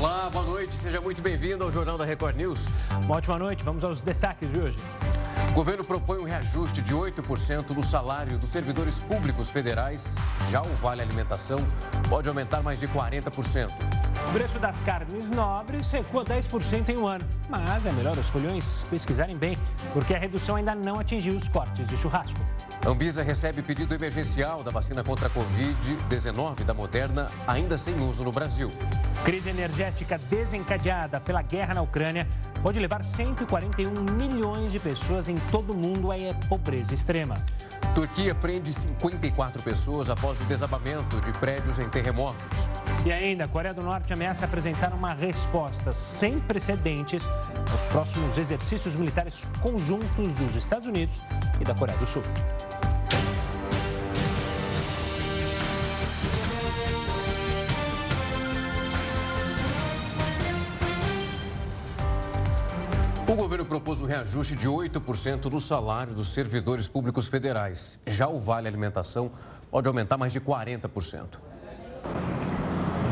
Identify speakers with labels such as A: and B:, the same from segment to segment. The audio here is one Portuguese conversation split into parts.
A: Olá, boa noite, seja muito bem-vindo ao Jornal da Record News.
B: Uma ótima noite, vamos aos destaques de hoje.
A: O governo propõe um reajuste de 8% no salário dos servidores públicos federais. Já o Vale Alimentação pode aumentar mais de 40%.
B: O preço das carnes nobres recua 10% em um ano. Mas é melhor os folhões pesquisarem bem, porque a redução ainda não atingiu os cortes de churrasco.
A: A Anvisa recebe pedido emergencial da vacina contra a Covid-19 da Moderna, ainda sem uso no Brasil.
B: Crise energética desencadeada pela guerra na Ucrânia pode levar 141 milhões de pessoas em todo o mundo à pobreza extrema.
A: Turquia prende 54 pessoas após o desabamento de prédios em terremotos.
B: E ainda, a Coreia do Norte ameaça apresentar uma resposta sem precedentes aos próximos exercícios militares conjuntos dos Estados Unidos e da Coreia do Sul.
A: O governo propôs um reajuste de 8% no salário dos servidores públicos federais. Já o Vale Alimentação pode aumentar mais de 40%.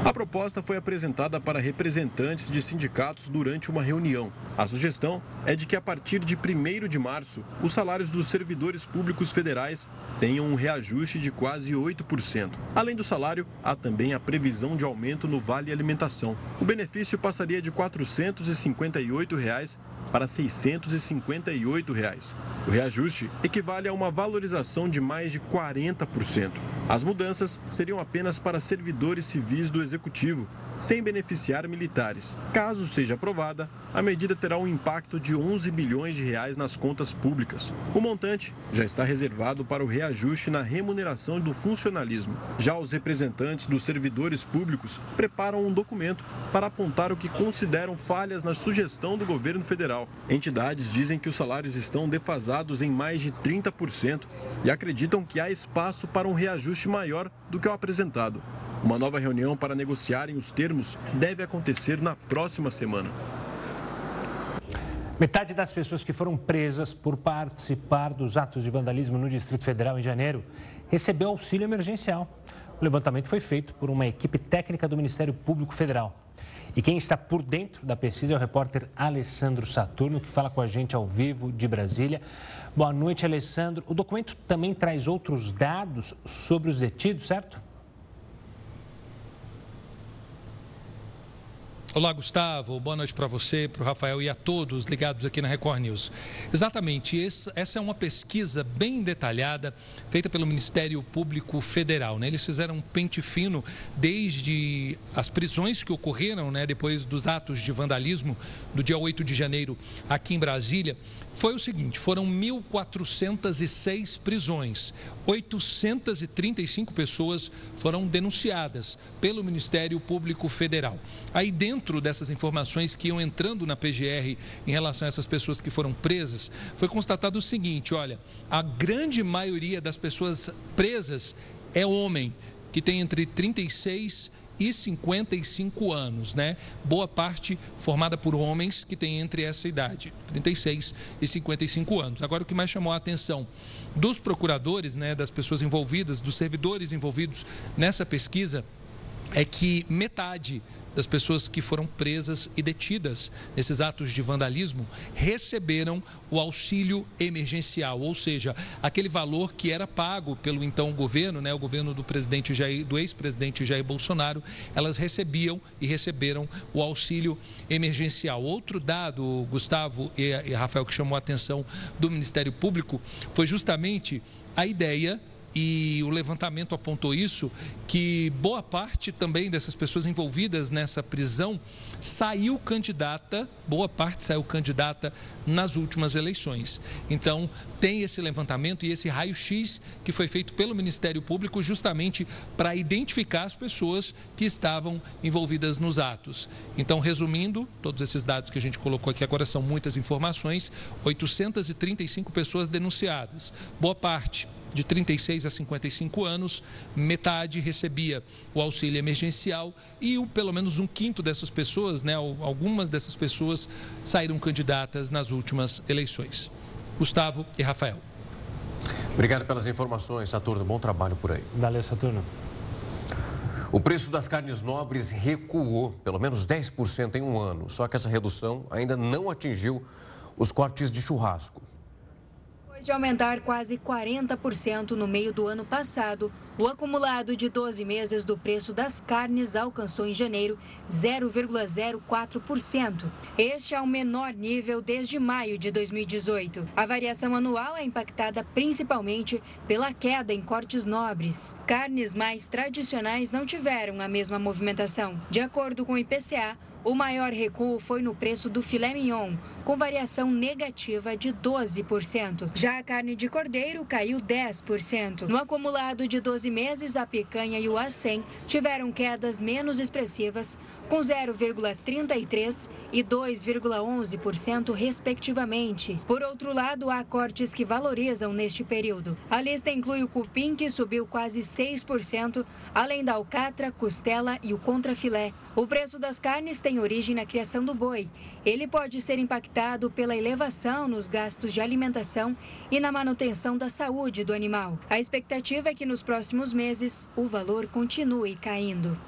C: A proposta foi apresentada para representantes de sindicatos durante uma reunião. A sugestão é de que a partir de 1 de março, os salários dos servidores públicos federais tenham um reajuste de quase 8%. Além do salário, há também a previsão de aumento no Vale Alimentação. O benefício passaria de 458 reais para 658 reais. O reajuste equivale a uma valorização de mais de 40%. As mudanças seriam apenas para servidores civis do Executivo, sem beneficiar militares. Caso seja aprovada, a medida terá um impacto de 11 bilhões de reais nas contas públicas. O montante já está reservado para o reajuste na remuneração do funcionalismo. Já os representantes dos servidores públicos preparam um documento para apontar o que consideram falhas na sugestão do governo federal. Entidades dizem que os salários estão defasados em mais de 30% e acreditam que há espaço para um reajuste maior do que o apresentado. Uma nova reunião para negociarem os termos deve acontecer na próxima semana.
B: Metade das pessoas que foram presas por participar dos atos de vandalismo no Distrito Federal em janeiro recebeu auxílio emergencial. O levantamento foi feito por uma equipe técnica do Ministério Público Federal. E quem está por dentro da pesquisa é o repórter Alessandro Saturno, que fala com a gente ao vivo de Brasília. Boa noite, Alessandro. O documento também traz outros dados sobre os detidos, certo?
D: Olá, Gustavo. Boa noite para você, para o Rafael e a todos ligados aqui na Record News. Exatamente, essa é uma pesquisa bem detalhada feita pelo Ministério Público Federal. Né? Eles fizeram um pente fino desde as prisões que ocorreram né, depois dos atos de vandalismo do dia 8 de janeiro aqui em Brasília. Foi o seguinte: foram 1.406 prisões, 835 pessoas foram denunciadas pelo Ministério Público Federal. Aí dentro dessas informações que iam entrando na PGR em relação a essas pessoas que foram presas, foi constatado o seguinte: olha, a grande maioria das pessoas presas é homem, que tem entre 36 e 55 anos, né? Boa parte formada por homens que têm entre essa idade, 36 e 55 anos. Agora, o que mais chamou a atenção dos procuradores, né, das pessoas envolvidas, dos servidores envolvidos nessa pesquisa, é que metade das pessoas que foram presas e detidas nesses atos de vandalismo receberam o auxílio emergencial, ou seja, aquele valor que era pago pelo então governo, né, o governo do presidente Jair, do ex-presidente Jair Bolsonaro, elas recebiam e receberam o auxílio emergencial. Outro dado, Gustavo e, Rafael, que chamou a atenção do Ministério Público foi justamente a ideia e o levantamento apontou isso, que boa parte também dessas pessoas envolvidas nessa prisão saiu candidata, boa parte saiu candidata nas últimas eleições. Então, tem esse levantamento e esse raio-x que foi feito pelo Ministério Público justamente para identificar as pessoas que estavam envolvidas nos atos. Então, resumindo, todos esses dados que a gente colocou aqui agora são muitas informações, 835 pessoas denunciadas. Boa parte de 36 a 55 anos, metade recebia o auxílio emergencial e pelo menos um quinto dessas pessoas, né, algumas dessas pessoas saíram candidatas nas últimas eleições. Gustavo e Rafael.
A: Obrigado pelas informações, Saturno. Bom trabalho por aí.
B: Valeu, Saturno.
A: O preço das carnes nobres recuou pelo menos 10% em um ano, só que essa redução ainda não atingiu os cortes de churrasco.
E: Depois de aumentar quase 40% no meio do ano passado, o acumulado de 12 meses do preço das carnes alcançou em janeiro 0,04%. Este é o menor nível desde maio de 2018. A variação anual é impactada principalmente pela queda em cortes nobres. Carnes mais tradicionais não tiveram a mesma movimentação. De acordo com o IPCA, o maior recuo foi no preço do filé mignon, com variação negativa de 12%. Já a carne de cordeiro caiu 10%. No acumulado de 12 meses, a picanha e o acém tiveram quedas menos expressivas, com 0,33% e 2,11%, respectivamente. Por outro lado, há cortes que valorizam neste período. A lista inclui o cupim, que subiu quase 6%, além da alcatra, costela e o contrafilé. O preço das carnes tem origem na criação do boi. Ele pode ser impactado pela elevação nos gastos de alimentação e na manutenção da saúde do animal. A expectativa é que nos próximos meses o valor continue caindo.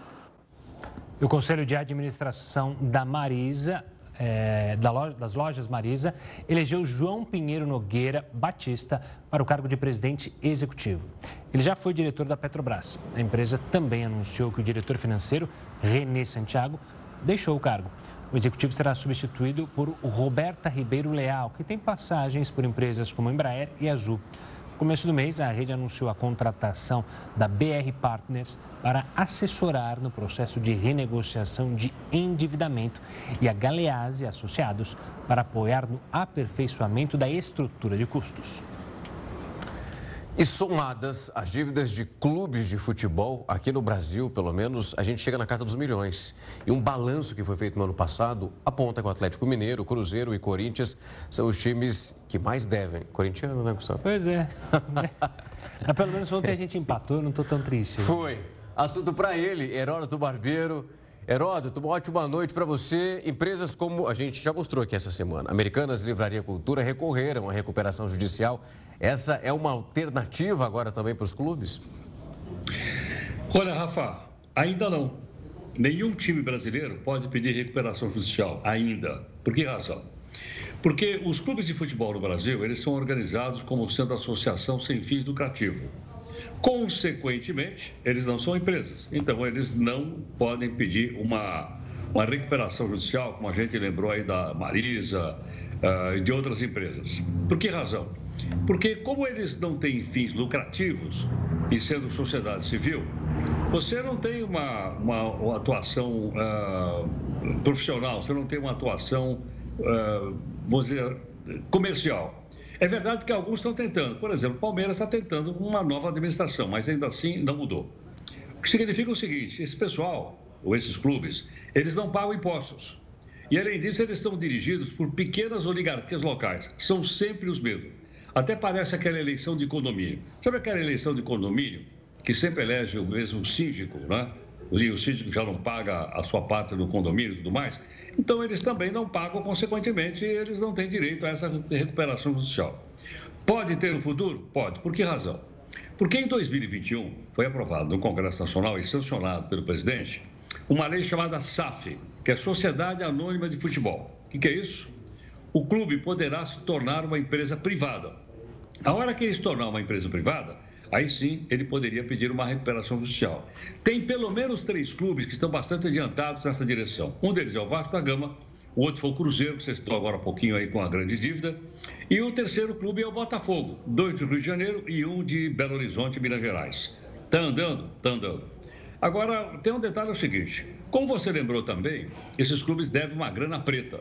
B: O Conselho de Administração da Marisa, é, das lojas Marisa, elegeu João Pinheiro Nogueira Batista para o cargo de presidente executivo. Ele já foi diretor da Petrobras. A empresa também anunciou que o diretor financeiro, René Santiago, deixou o cargo. O executivo será substituído por Roberta Ribeiro Leal, que tem passagens por empresas como Embraer e Azul começo do mês, a rede anunciou a contratação da BR Partners para assessorar no processo de renegociação de endividamento e a Galease Associados para apoiar no aperfeiçoamento da estrutura de custos.
A: E somadas as dívidas de clubes de futebol, aqui no Brasil, pelo menos, a gente chega na casa dos milhões. E um balanço que foi feito no ano passado aponta que o Atlético Mineiro, Cruzeiro e Corinthians são os times que mais devem. Corintiano, né, Gustavo?
B: Pois é. Mas pelo menos ontem a gente empatou, eu não estou tão triste.
A: Foi. Assunto para ele, Heródoto Barbeiro. Heródoto, uma ótima noite para você. Empresas como a gente já mostrou aqui essa semana, Americanas Livraria Cultura recorreram à recuperação judicial. Essa é uma alternativa agora também para os clubes?
F: Olha, Rafa, ainda não. Nenhum time brasileiro pode pedir recuperação judicial ainda. Por que razão? Porque os clubes de futebol no Brasil, eles são organizados como sendo associação sem fins lucrativos. Consequentemente, eles não são empresas. Então, eles não podem pedir uma, uma recuperação judicial, como a gente lembrou aí da Marisa e de outras empresas. Por que razão? Porque, como eles não têm fins lucrativos, e sendo sociedade civil, você não tem uma, uma, uma atuação uh, profissional, você não tem uma atuação, uh, vamos dizer, comercial. É verdade que alguns estão tentando. Por exemplo, o Palmeiras está tentando uma nova administração, mas ainda assim não mudou. O que significa o seguinte: esse pessoal, ou esses clubes, eles não pagam impostos. E, além disso, eles são dirigidos por pequenas oligarquias locais, que são sempre os mesmos. Até parece aquela eleição de condomínio. Sabe aquela eleição de condomínio que sempre elege o mesmo síndico, né? E o síndico já não paga a sua parte no condomínio e tudo mais? Então, eles também não pagam, consequentemente, eles não têm direito a essa recuperação judicial. Pode ter no futuro? Pode. Por que razão? Porque em 2021 foi aprovado no Congresso Nacional e sancionado pelo presidente uma lei chamada SAF, que é Sociedade Anônima de Futebol. O que, que é isso? O clube poderá se tornar uma empresa privada. A hora que ele se tornar uma empresa privada, aí sim ele poderia pedir uma recuperação judicial. Tem pelo menos três clubes que estão bastante adiantados nessa direção. Um deles é o Vasco da Gama, o outro foi o Cruzeiro, que você citou agora há pouquinho aí com a grande dívida, e o terceiro clube é o Botafogo, dois do Rio de Janeiro e um de Belo Horizonte, Minas Gerais. Está andando? Está andando. Agora, tem um detalhe é o seguinte, como você lembrou também, esses clubes devem uma grana preta.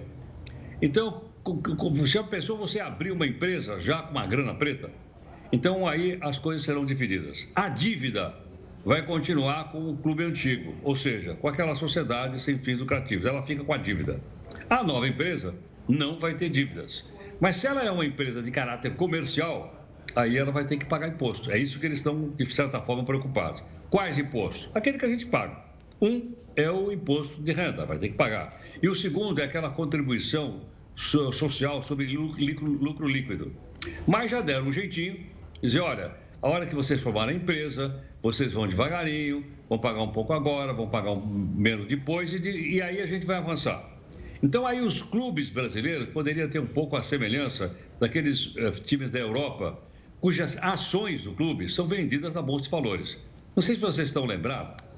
F: Então, se a pessoa você abrir uma empresa já com uma grana preta, então aí as coisas serão divididas. A dívida vai continuar com o clube antigo, ou seja, com aquela sociedade sem fins lucrativos. Ela fica com a dívida. A nova empresa não vai ter dívidas. Mas se ela é uma empresa de caráter comercial, aí ela vai ter que pagar imposto. É isso que eles estão, de certa forma, preocupados. Quais impostos? Aquele que a gente paga. Um é o imposto de renda, vai ter que pagar. E o segundo é aquela contribuição social sobre lucro, lucro líquido. Mas já deram um jeitinho dizer, olha, a hora que vocês formarem a empresa, vocês vão devagarinho, vão pagar um pouco agora, vão pagar um, menos depois, e, de, e aí a gente vai avançar. Então, aí os clubes brasileiros poderiam ter um pouco a semelhança daqueles uh, times da Europa, cujas ações do clube são vendidas na Bolsa de Valores. Não sei se vocês estão lembrados,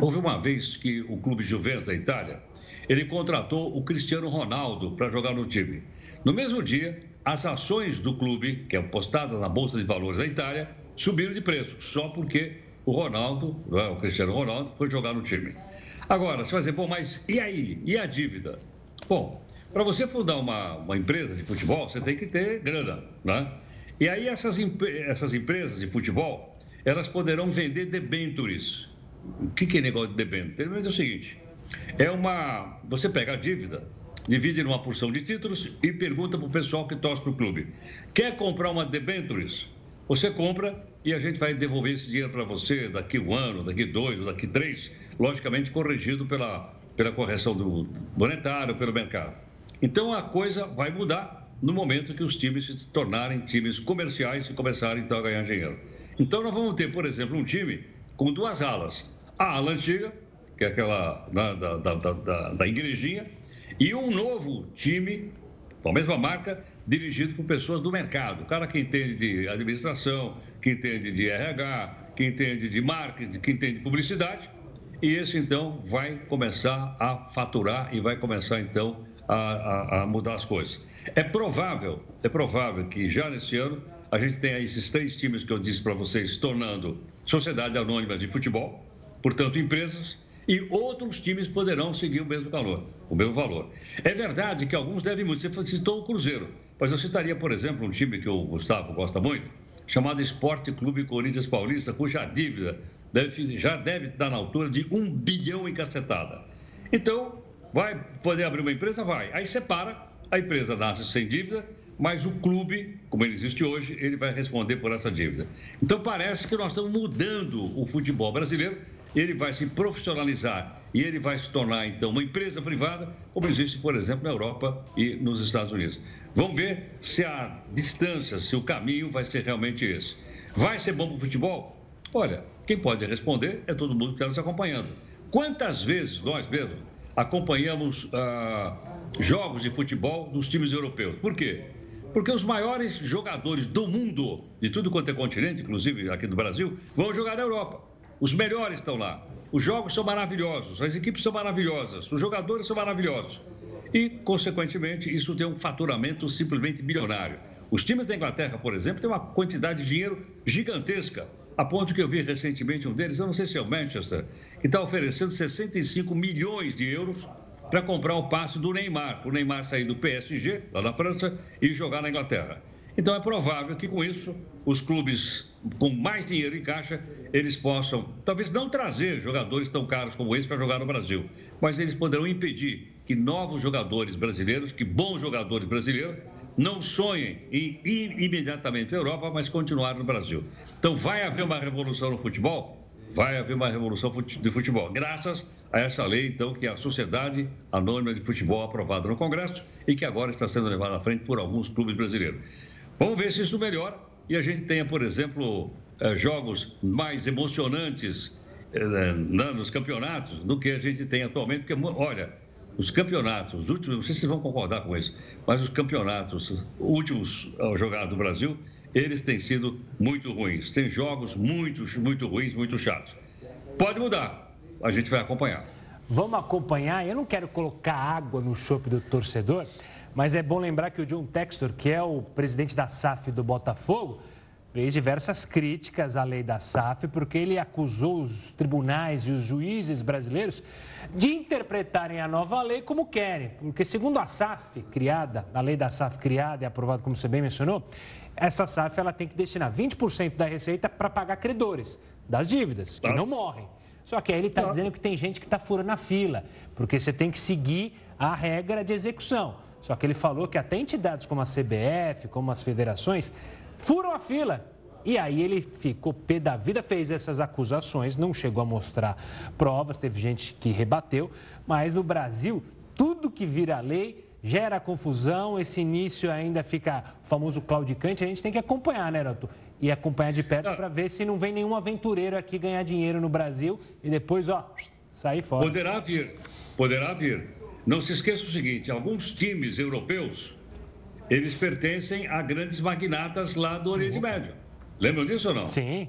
F: houve uma vez que o clube Juventus da Itália, ele contratou o Cristiano Ronaldo para jogar no time. No mesmo dia, as ações do clube, que são postadas na Bolsa de Valores da Itália, subiram de preço, só porque o Ronaldo, é, o Cristiano Ronaldo, foi jogar no time. Agora, você vai dizer, bom, mas e aí? E a dívida? Bom, para você fundar uma, uma empresa de futebol, você tem que ter grana, né? E aí essas, essas empresas de futebol, elas poderão vender debentures. O que, é negócio de debênture? Menos é o seguinte, é uma... Você pega a dívida, divide numa porção de títulos e pergunta para o pessoal que torce para o clube. Quer comprar uma debentures? Você compra e a gente vai devolver esse dinheiro para você daqui um ano, daqui dois, daqui três, logicamente corrigido pela, pela correção do monetário, pelo mercado. Então a coisa vai mudar no momento que os times se tornarem times comerciais e começarem então a ganhar dinheiro. Então nós vamos ter, por exemplo, um time com duas alas. A ala antiga, que é aquela da, da, da, da, da igrejinha, e um novo time, com a mesma marca, dirigido por pessoas do mercado. O cara que entende de administração, que entende de RH, que entende de marketing, que entende de publicidade. E esse, então, vai começar a faturar e vai começar, então, a, a, a mudar as coisas. É provável, é provável que já nesse ano a gente tenha esses três times que eu disse para vocês tornando sociedade anônima de futebol, portanto, empresas, e outros times poderão seguir o mesmo valor, o mesmo valor. É verdade que alguns devem muito. Você citou o Cruzeiro. Mas eu citaria, por exemplo, um time que o Gustavo gosta muito, chamado Esporte Clube Corinthians Paulista, cuja dívida deve, já deve estar na altura de um bilhão em cacetada. Então, vai poder abrir uma empresa? Vai. Aí separa, a empresa nasce sem dívida, mas o clube, como ele existe hoje, ele vai responder por essa dívida. Então, parece que nós estamos mudando o futebol brasileiro, ele vai se profissionalizar e ele vai se tornar, então, uma empresa privada, como existe, por exemplo, na Europa e nos Estados Unidos. Vamos ver se a distância, se o caminho vai ser realmente esse. Vai ser bom para o futebol? Olha, quem pode responder é todo mundo que está nos acompanhando. Quantas vezes nós mesmos acompanhamos ah, jogos de futebol dos times europeus? Por quê? Porque os maiores jogadores do mundo, de tudo quanto é continente, inclusive aqui do Brasil, vão jogar na Europa. Os melhores estão lá. Os jogos são maravilhosos, as equipes são maravilhosas, os jogadores são maravilhosos e, consequentemente, isso tem um faturamento simplesmente bilionário. Os times da Inglaterra, por exemplo, têm uma quantidade de dinheiro gigantesca, a ponto que eu vi recentemente um deles, eu não sei se é o Manchester, que está oferecendo 65 milhões de euros para comprar o passe do Neymar, para o Neymar sair do PSG, lá na França, e jogar na Inglaterra. Então é provável que com isso os clubes com mais dinheiro em caixa eles possam, talvez não trazer jogadores tão caros como esse para jogar no Brasil, mas eles poderão impedir que novos jogadores brasileiros, que bons jogadores brasileiros, não sonhem em ir imediatamente à Europa, mas continuar no Brasil. Então, vai haver uma revolução no futebol? Vai haver uma revolução de futebol, graças a essa lei, então, que é a Sociedade Anônima de Futebol aprovada no Congresso e que agora está sendo levada à frente por alguns clubes brasileiros. Vamos ver se isso melhora e a gente tenha, por exemplo, eh, jogos mais emocionantes eh, nos campeonatos do que a gente tem atualmente, porque, olha, os campeonatos, os últimos, não sei se vocês vão concordar com isso, mas os campeonatos últimos jogados no Brasil, eles têm sido muito ruins. Tem jogos muito, muito ruins, muito chatos. Pode mudar, a gente vai acompanhar.
B: Vamos acompanhar. Eu não quero colocar água no chope do torcedor, mas é bom lembrar que o John Textor, que é o presidente da SAF do Botafogo, fez diversas críticas à lei da SAF, porque ele acusou os tribunais e os juízes brasileiros de interpretarem a nova lei como querem. Porque, segundo a SAF criada, a lei da SAF criada e aprovada, como você bem mencionou, essa SAF ela tem que destinar 20% da receita para pagar credores das dívidas, que não morrem. Só que aí ele está dizendo que tem gente que está furando a fila, porque você tem que seguir a regra de execução. Só que ele falou que até entidades como a CBF, como as federações, furam a fila. E aí ele ficou pé da vida, fez essas acusações, não chegou a mostrar provas, teve gente que rebateu, mas no Brasil, tudo que vira lei gera confusão, esse início ainda fica o famoso claudicante, a gente tem que acompanhar, né, Roto? E acompanhar de perto para ver se não vem nenhum aventureiro aqui ganhar dinheiro no Brasil e depois, ó, sair fora.
F: Poderá vir, poderá vir. Não se esqueça o seguinte, alguns times europeus, eles pertencem a grandes magnatas lá do Oriente uhum. Médio. Lembram disso ou não?
B: Sim.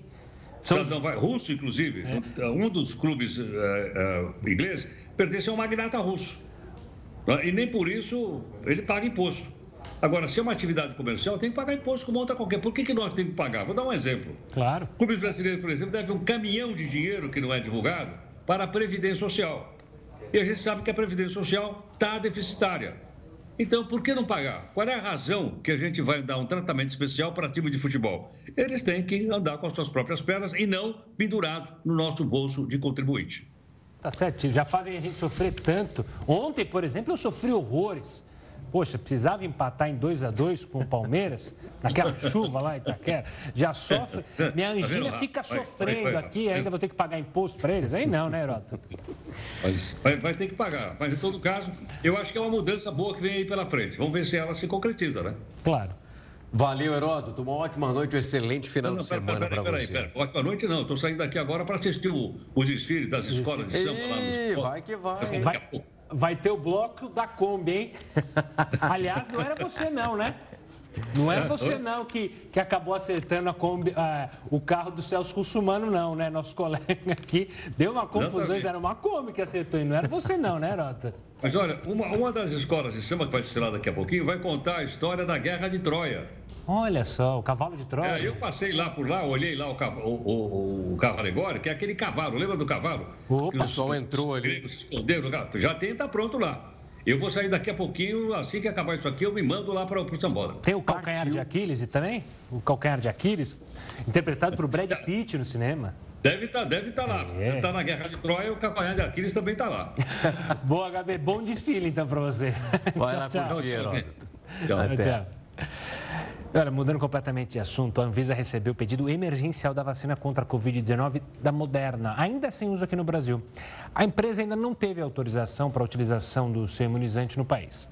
F: São... Não, vai, russo, inclusive. É. Um dos clubes uh, uh, ingleses pertence a um magnata russo. Né? E nem por isso ele paga imposto. Agora, se é uma atividade comercial, tem que pagar imposto como outra qualquer. Por que, que nós temos que pagar? Vou dar um exemplo.
B: Claro.
F: Clubes brasileiros, por exemplo, devem um caminhão de dinheiro que não é divulgado para a Previdência Social. E a gente sabe que a Previdência Social está deficitária. Então, por que não pagar? Qual é a razão que a gente vai dar um tratamento especial para time de futebol? Eles têm que andar com as suas próprias pernas e não pendurados no nosso bolso de contribuinte.
B: Tá certo, já fazem a gente sofrer tanto. Ontem, por exemplo, eu sofri horrores. Poxa, precisava empatar em 2 a 2 com o Palmeiras, naquela chuva lá em Itaquera. Já sofre. Minha tá angina fica sofrendo aqui, ainda vou ter que pagar imposto para eles. Aí não, né,
F: vai, vai, ter que pagar. Mas, em todo caso, eu acho que é uma mudança boa que vem aí pela frente. Vamos ver se ela se concretiza, né?
B: Claro.
A: Valeu, Heródoto. Uma ótima noite, um excelente final não, não, de semana para você. Peraí, peraí.
F: Ótima noite não. Estou saindo daqui agora para assistir o, os desfiles das escolas de samba
A: lá no Vai que vai.
B: Vai, vai ter o bloco da Kombi, hein? Aliás, não era você não, né? Não é você não que, que acabou acertando a Kombi, uh, o carro do Celso Russumano, não, né? Nosso colega aqui deu uma confusão, era uma Kombi que acertou e não era você não, né, Rota?
F: Mas olha, uma, uma das escolas de samba que vai desfilar daqui a pouquinho vai contar a história da Guerra de Troia.
B: Olha só, o cavalo de Troia.
F: É, eu passei lá por lá, olhei lá o, cavalo, o, o, o cavalo alegórico, que é aquele cavalo, lembra do cavalo?
A: O pessoal entrou ali.
F: Se esconderam, já tem, tá pronto lá. Eu vou sair daqui a pouquinho, assim que acabar isso aqui, eu me mando lá para o Sambola.
B: Tem o calcanhar Partiu. de Aquiles também? O calcanhar de Aquiles, interpretado por Brad Pitt no cinema.
F: Deve estar tá, deve tá lá. É. Você está na Guerra de Troia, o calcanhar de Aquiles também está lá.
B: Boa, Gabi. Bom desfile, então, para você.
A: Vai tchau, lá tchau. curtir, tchau.
B: tchau. tchau. Olha, mudando completamente de assunto, a Anvisa recebeu o pedido emergencial da vacina contra a Covid-19 da Moderna, ainda sem uso aqui no Brasil. A empresa ainda não teve autorização para a utilização do seu imunizante no país.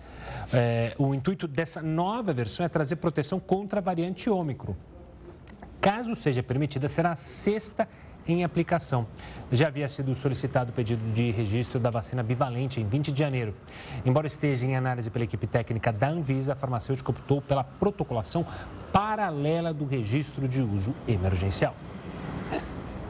B: É, o intuito dessa nova versão é trazer proteção contra a variante Ômicron. Caso seja permitida, será a sexta em aplicação. Já havia sido solicitado o pedido de registro da vacina bivalente em 20 de janeiro. Embora esteja em análise pela equipe técnica da Anvisa, a farmacêutica optou pela protocolação paralela do registro de uso emergencial.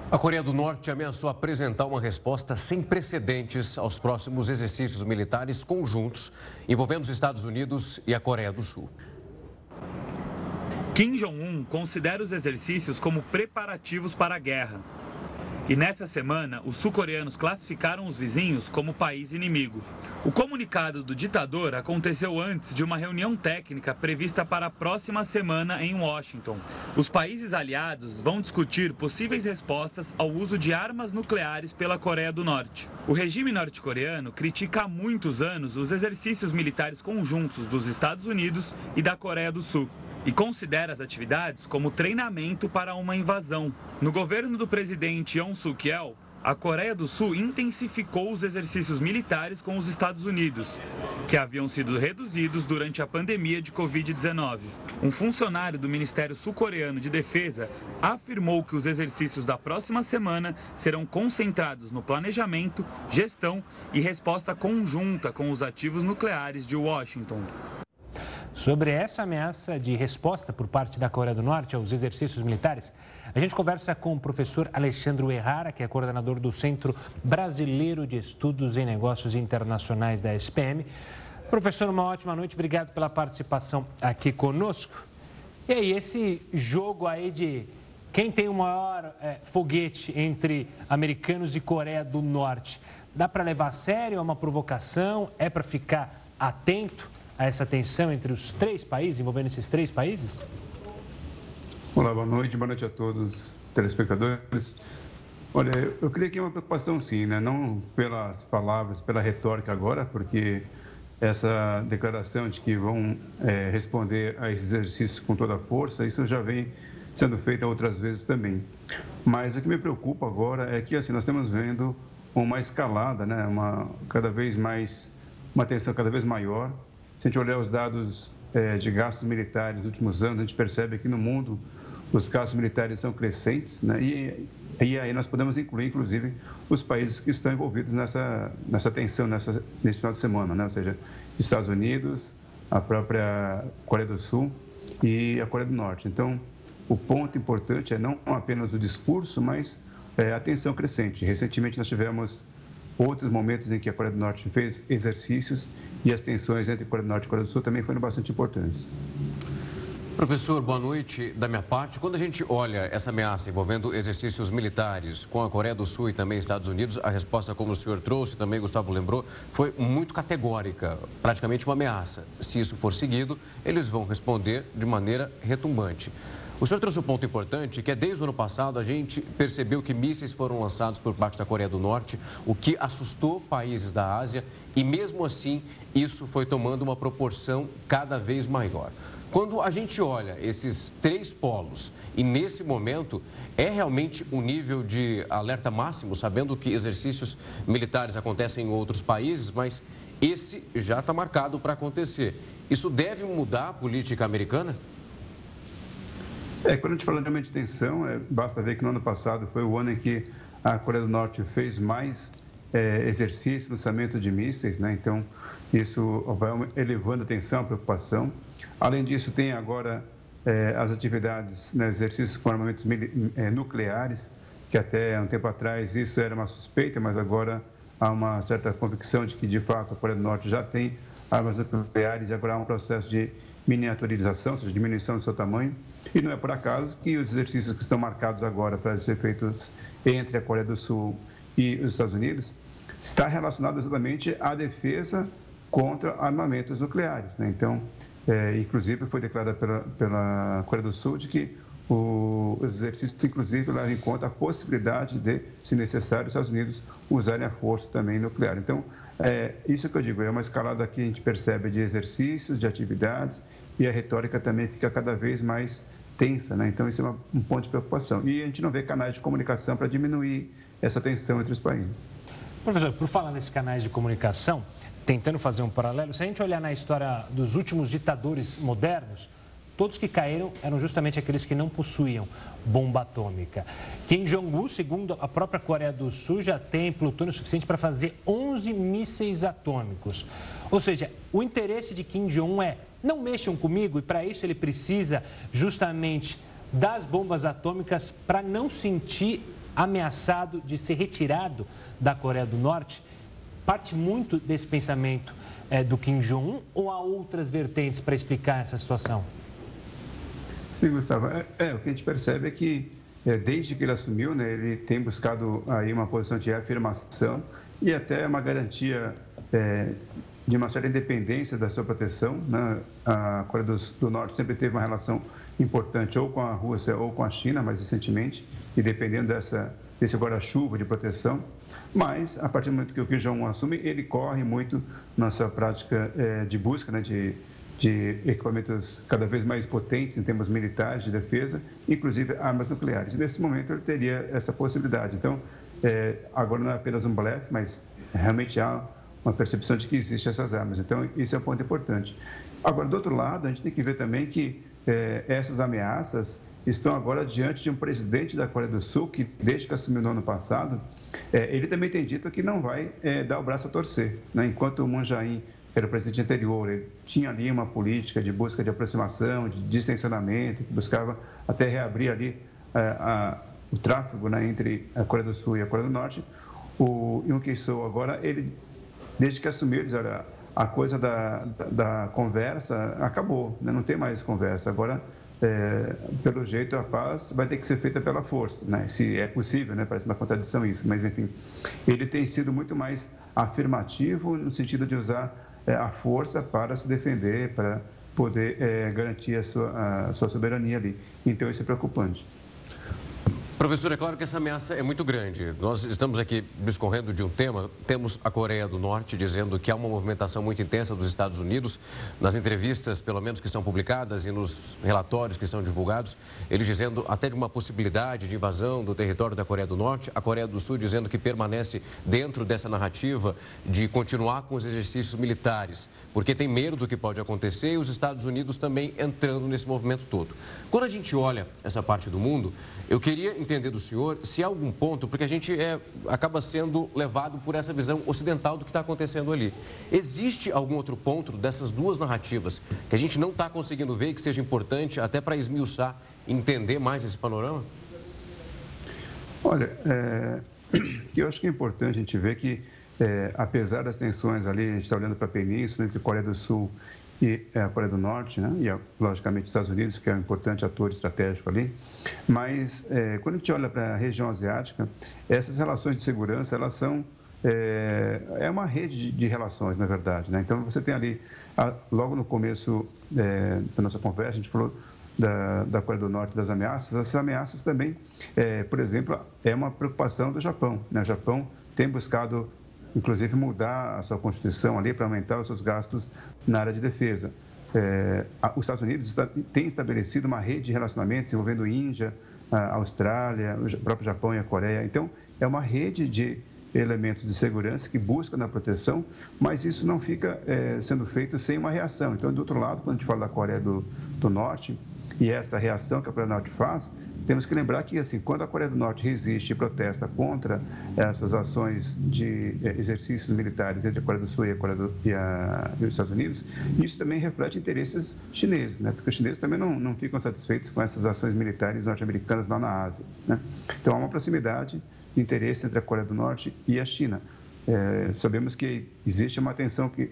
A: A Coreia do Norte ameaçou apresentar uma resposta sem precedentes aos próximos exercícios militares conjuntos envolvendo os Estados Unidos e a Coreia do Sul.
G: Kim Jong-un considera os exercícios como preparativos para a guerra. E nessa semana, os sul-coreanos classificaram os vizinhos como país inimigo. O comunicado do ditador aconteceu antes de uma reunião técnica prevista para a próxima semana em Washington. Os países aliados vão discutir possíveis respostas ao uso de armas nucleares pela Coreia do Norte. O regime norte-coreano critica há muitos anos os exercícios militares conjuntos dos Estados Unidos e da Coreia do Sul e considera as atividades como treinamento para uma invasão. No governo do presidente Yoon Suk-yeol, a Coreia do Sul intensificou os exercícios militares com os Estados Unidos, que haviam sido reduzidos durante a pandemia de Covid-19. Um funcionário do Ministério Sul-Coreano de Defesa afirmou que os exercícios da próxima semana serão concentrados no planejamento, gestão e resposta conjunta com os ativos nucleares de Washington.
B: Sobre essa ameaça de resposta por parte da Coreia do Norte aos exercícios militares, a gente conversa com o professor Alexandre Errara, que é coordenador do Centro Brasileiro de Estudos em Negócios Internacionais da SPM. Professor, uma ótima noite, obrigado pela participação aqui conosco. E aí, esse jogo aí de quem tem o maior é, foguete entre americanos e Coreia do Norte, dá para levar a sério? É uma provocação? É para ficar atento? A essa tensão entre os três países, envolvendo esses três países?
H: Olá, boa noite, boa noite a todos os telespectadores. Olha, eu creio que é uma preocupação sim, né? não pelas palavras, pela retórica agora, porque essa declaração de que vão é, responder a esses exercícios com toda a força, isso já vem sendo feito outras vezes também. Mas o que me preocupa agora é que assim nós estamos vendo uma escalada, né? uma cada vez mais uma tensão cada vez maior se a gente olhar os dados é, de gastos militares nos últimos anos, a gente percebe que no mundo os gastos militares são crescentes, né? E, e aí nós podemos incluir, inclusive, os países que estão envolvidos nessa, nessa tensão nessa, nesse final de semana, né? Ou seja, Estados Unidos, a própria Coreia do Sul e a Coreia do Norte. Então, o ponto importante é não apenas o discurso, mas é, a tensão crescente. Recentemente nós tivemos outros momentos em que a Coreia do Norte fez exercícios e as tensões entre Coreia do Norte e Coreia do Sul também foram bastante importantes.
A: Professor, boa noite da minha parte. Quando a gente olha essa ameaça envolvendo exercícios militares com a Coreia do Sul e também Estados Unidos, a resposta, como o senhor trouxe, também Gustavo lembrou, foi muito categórica, praticamente uma ameaça. Se isso for seguido, eles vão responder de maneira retumbante. O senhor trouxe um ponto importante, que é desde o ano passado a gente percebeu que mísseis foram lançados por parte da Coreia do Norte, o que assustou países da Ásia e mesmo assim isso foi tomando uma proporção cada vez maior. Quando a gente olha esses três polos e nesse momento é realmente um nível de alerta máximo, sabendo que exercícios militares acontecem em outros países, mas esse já está marcado para acontecer. Isso deve mudar a política americana?
H: É, quando a gente fala de tensão, é, basta ver que no ano passado foi o ano em que a Coreia do Norte fez mais é, exercício, lançamento de mísseis, né? Então, isso vai elevando a tensão, a preocupação. Além disso, tem agora é, as atividades, né, exercícios com armamentos é, nucleares, que até um tempo atrás isso era uma suspeita, mas agora há uma certa convicção de que, de fato, a Coreia do Norte já tem armas nucleares e agora há um processo de miniaturização, ou seja, diminuição do seu tamanho. E não é por acaso que os exercícios que estão marcados agora para ser feitos entre a Coreia do Sul e os Estados Unidos está relacionado exatamente à defesa contra armamentos nucleares. Né? Então, é, inclusive, foi declarado pela, pela Coreia do Sul de que o, os exercícios, inclusive, levam em conta a possibilidade de, se necessário, os Estados Unidos usarem a força também nuclear. Então, é, isso que eu digo, é uma escalada que a gente percebe de exercícios, de atividades, e a retórica também fica cada vez mais tensa, né? Então, isso é uma, um ponto de preocupação. E a gente não vê canais de comunicação para diminuir essa tensão entre os países.
B: Professor, por falar nesses canais de comunicação, tentando fazer um paralelo, se a gente olhar na história dos últimos ditadores modernos, todos que caíram eram justamente aqueles que não possuíam bomba atômica. Kim Jong-un, segundo a própria Coreia do Sul, já tem plutônio suficiente para fazer 11 mísseis atômicos. Ou seja, o interesse de Kim Jong-un é não mexam comigo e para isso ele precisa justamente das bombas atômicas para não sentir ameaçado de ser retirado da Coreia do Norte. Parte muito desse pensamento é, do Kim Jong-un ou há outras vertentes para explicar essa situação?
H: Sim, Gustavo. É, é, o que a gente percebe é que é, desde que ele assumiu, né, ele tem buscado aí uma posição de afirmação e até uma garantia é, de uma certa independência da sua proteção. Né? A Coreia do, Norte sempre teve uma relação importante ou com a Rússia ou com a China, mais recentemente, e dependendo dessa, desse guarda-chuva de proteção. Mas, a partir do momento que o Kim Jong-un assume, ele corre muito na sua prática é, de busca né, de, de equipamentos cada vez mais potentes em termos militares de defesa, inclusive armas nucleares. Nesse momento ele teria essa possibilidade. Então, é, agora não é apenas um blefe, mas realmente há uma percepção de que existem essas armas. Então, isso é um ponto importante. Agora, do outro lado, a gente tem que ver também que é, essas ameaças estão agora diante de um presidente da Coreia do Sul que, desde que assumiu no ano passado, é, ele também tem dito que não vai é, dar o braço a torcer. Né? Enquanto o Moon Jae-in era o presidente anterior, ele tinha ali uma política de busca de aproximação, de distensionamento, que buscava até reabrir ali a, o tráfego né, entre a Coreia do Sul e a Coreia do Norte. O Yoon Ki-soo agora, ele desde que assumiu, eles, olha, a coisa da, da, da conversa acabou, né? não tem mais conversa. Agora, é, pelo jeito, a paz vai ter que ser feita pela força, né? se é possível, né? parece uma contradição isso, mas enfim, ele tem sido muito mais afirmativo no sentido de usar é, a força para se defender, para poder é, garantir a sua, a sua soberania ali. Então, isso é preocupante.
A: Professor, é claro que essa ameaça é muito grande. Nós estamos aqui discorrendo de um tema. Temos a Coreia do Norte dizendo que há uma movimentação muito intensa dos Estados Unidos. Nas entrevistas, pelo menos que são publicadas, e nos relatórios que são divulgados, eles dizendo até de uma possibilidade de invasão do território da Coreia do Norte. A Coreia do Sul dizendo que permanece dentro dessa narrativa de continuar com os exercícios militares, porque tem medo do que pode acontecer e os Estados Unidos também entrando nesse movimento todo. Quando a gente olha essa parte do mundo, eu queria entender do senhor se há algum ponto, porque a gente é, acaba sendo levado por essa visão ocidental do que está acontecendo ali. Existe algum outro ponto dessas duas narrativas que a gente não está conseguindo ver e que seja importante até para esmiuçar, entender mais esse panorama?
H: Olha, é, eu acho que é importante a gente ver que, é, apesar das tensões ali, a gente está olhando para a península entre Coreia do Sul e é, a Coreia do Norte, né? e logicamente os Estados Unidos, que é um importante ator estratégico ali. Mas é, quando a gente olha para a região asiática, essas relações de segurança elas são é, é uma rede de, de, relações, na verdade. Né? Então você tem ali, a, logo no começo é, da nossa conversa, a gente falou da, da Coreia do Norte das ameaças. Essas ameaças também, é, por exemplo, é uma preocupação do Japão. Né? O Japão tem buscado inclusive mudar a sua constituição ali para aumentar os seus gastos na área de defesa. É, os Estados Unidos está, têm estabelecido uma rede de relacionamentos envolvendo Índia, a Austrália, o próprio Japão e a Coreia. Então, é uma rede de elementos de segurança que buscam a proteção, mas isso não fica é, sendo feito sem uma reação. Então, do outro lado, quando a gente fala da Coreia do, do Norte, e essa reação que a Coreia do Norte faz, temos que lembrar que, assim, quando a Coreia do Norte resiste e protesta contra essas ações de eh, exercícios militares entre a Coreia do Sul e, a Coreia do, e, a, e os Estados Unidos, isso também reflete interesses chineses, né? porque os chineses também não, não ficam satisfeitos com essas ações militares norte-americanas lá na Ásia. Né? Então, há uma proximidade de interesse entre a Coreia do Norte e a China. É, sabemos que existe uma tensão que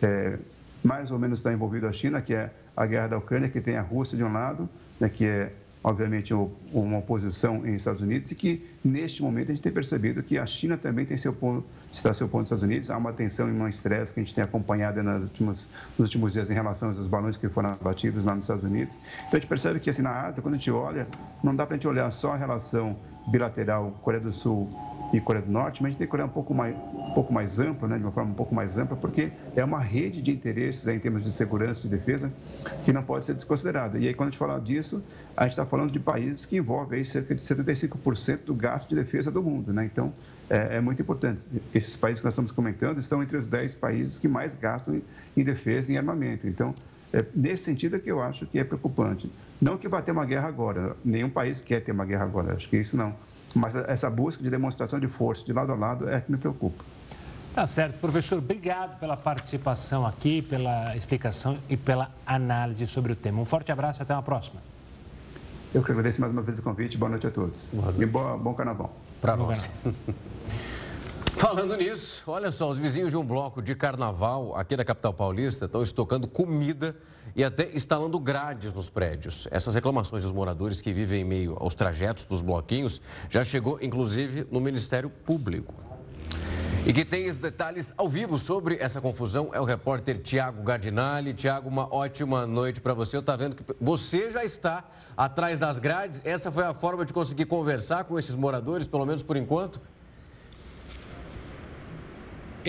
H: é, mais ou menos está envolvida a China, que é a guerra da Ucrânia, que tem a Rússia de um lado, né, que é obviamente, uma oposição em Estados Unidos e que, neste momento, a gente tem percebido que a China também tem seu ponto, está seu ponto nos Estados Unidos. Há uma tensão e um estresse que a gente tem acompanhado nos últimos, nos últimos dias em relação aos balões que foram abatidos lá nos Estados Unidos. Então, a gente percebe que, assim, na Ásia, quando a gente olha, não dá para a gente olhar só a relação bilateral Coreia do Sul e Coreia do Norte, mas a gente tem olhar um pouco mais, um pouco mais ampla, né, de uma forma um pouco mais ampla, porque é uma rede de interesses aí, em termos de segurança e de defesa que não pode ser desconsiderada. E aí, quando a gente fala disso, a gente está falando de países que envolvem aí, cerca de 75% do gasto de defesa do mundo. Né? Então, é, é, muito importante. Esses países que nós estamos comentando estão entre os 10 países que mais gastam em, em defesa e em armamento. Então, é, nesse sentido é que eu acho que é preocupante. Não que vai ter uma guerra agora, nenhum país quer ter uma guerra agora, acho que isso não. Mas essa busca de demonstração de força de lado a lado é que me preocupa.
B: Tá certo. Professor, obrigado pela participação aqui, pela explicação e pela análise sobre o tema. Um forte abraço e até uma próxima.
H: Eu que agradeço mais uma vez o convite. Boa noite a todos. Noite. E boa, bom carnaval.
A: Para nós. Falando nisso, olha só, os vizinhos de um bloco de carnaval aqui da capital paulista estão estocando comida e até instalando grades nos prédios. Essas reclamações dos moradores que vivem em meio aos trajetos dos bloquinhos já chegou, inclusive, no Ministério Público. E que tem os detalhes ao vivo sobre essa confusão é o repórter Tiago Gardinali. Tiago, uma ótima noite para você. Eu estou vendo que você já está atrás das grades. Essa foi a forma de conseguir conversar com esses moradores, pelo menos por enquanto?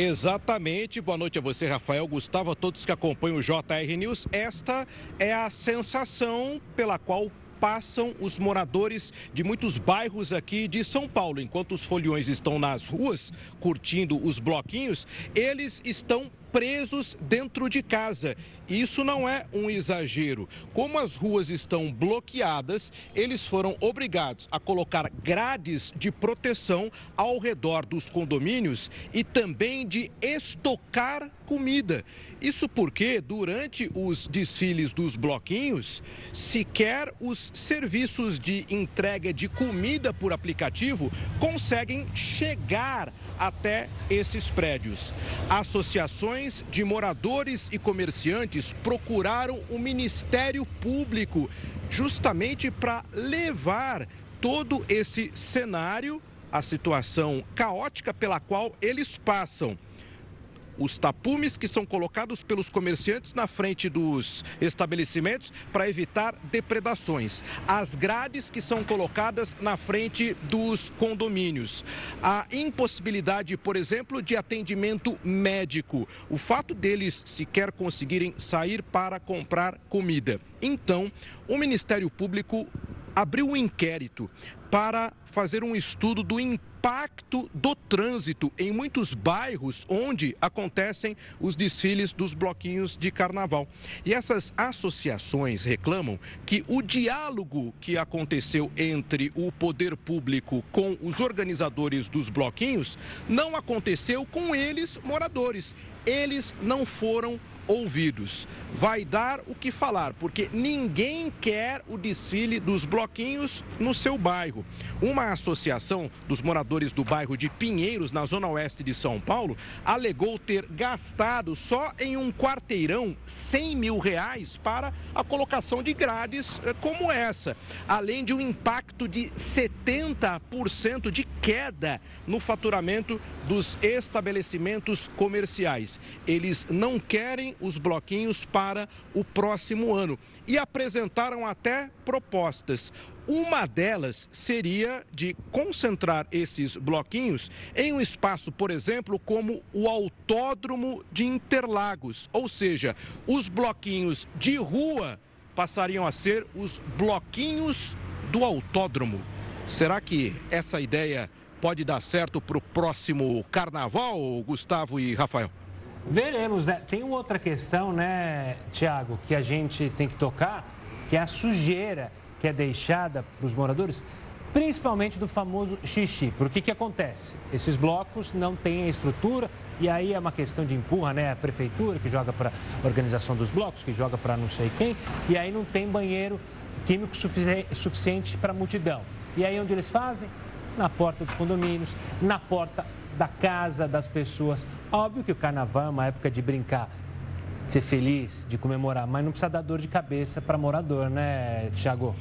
I: Exatamente. Boa noite a você, Rafael, Gustavo, a todos que acompanham o JR News. Esta é a sensação pela qual passam os moradores de muitos bairros aqui de São Paulo. Enquanto os foliões estão nas ruas curtindo os bloquinhos, eles estão presos dentro de casa. Isso não é um exagero. Como as ruas estão bloqueadas, eles foram obrigados a colocar grades de proteção ao redor dos condomínios e também de estocar comida. Isso porque, durante os desfiles dos bloquinhos, sequer os serviços de entrega de comida por aplicativo conseguem chegar até esses prédios. Associações de moradores e comerciantes procuraram o Ministério Público justamente para levar todo esse cenário, a situação caótica pela qual eles passam. Os tapumes que são colocados pelos comerciantes na frente dos estabelecimentos para evitar depredações, as grades que são colocadas na frente dos condomínios, a impossibilidade, por exemplo, de atendimento médico, o fato deles sequer conseguirem sair para comprar comida. Então, o Ministério Público abriu um inquérito para fazer um estudo do impacto do trânsito em muitos bairros onde acontecem os desfiles dos bloquinhos de carnaval. E essas associações reclamam que o diálogo que aconteceu entre o poder público com os organizadores dos bloquinhos não aconteceu com eles, moradores. Eles não foram ouvidos. Vai dar o que falar, porque ninguém quer o desfile dos bloquinhos no seu bairro. Uma associação dos moradores do bairro de Pinheiros, na zona oeste de São Paulo, alegou ter gastado só em um quarteirão 100 mil reais para a colocação de grades eh, como essa, além de um impacto de 70% de queda no faturamento dos estabelecimentos comerciais. Eles não querem os bloquinhos para o próximo ano e apresentaram até propostas. Uma delas seria de concentrar esses bloquinhos em um espaço, por exemplo, como o Autódromo de Interlagos, ou seja, os bloquinhos de rua passariam a ser os bloquinhos do autódromo. Será que essa ideia pode dar certo para o próximo carnaval, Gustavo e Rafael?
B: Veremos, né? Tem outra questão, né, Tiago, que a gente tem que tocar, que é a sujeira que é deixada para os moradores, principalmente do famoso xixi. Porque que acontece? Esses blocos não têm a estrutura e aí é uma questão de empurra, né? A prefeitura que joga para a organização dos blocos, que joga para não sei quem, e aí não tem banheiro químico suficiente para a multidão. E aí onde eles fazem? Na porta dos condomínios, na porta da casa das pessoas. Óbvio que o carnaval é uma época de brincar, ser feliz, de comemorar, mas não precisa dar dor de cabeça para morador, né, Tiago?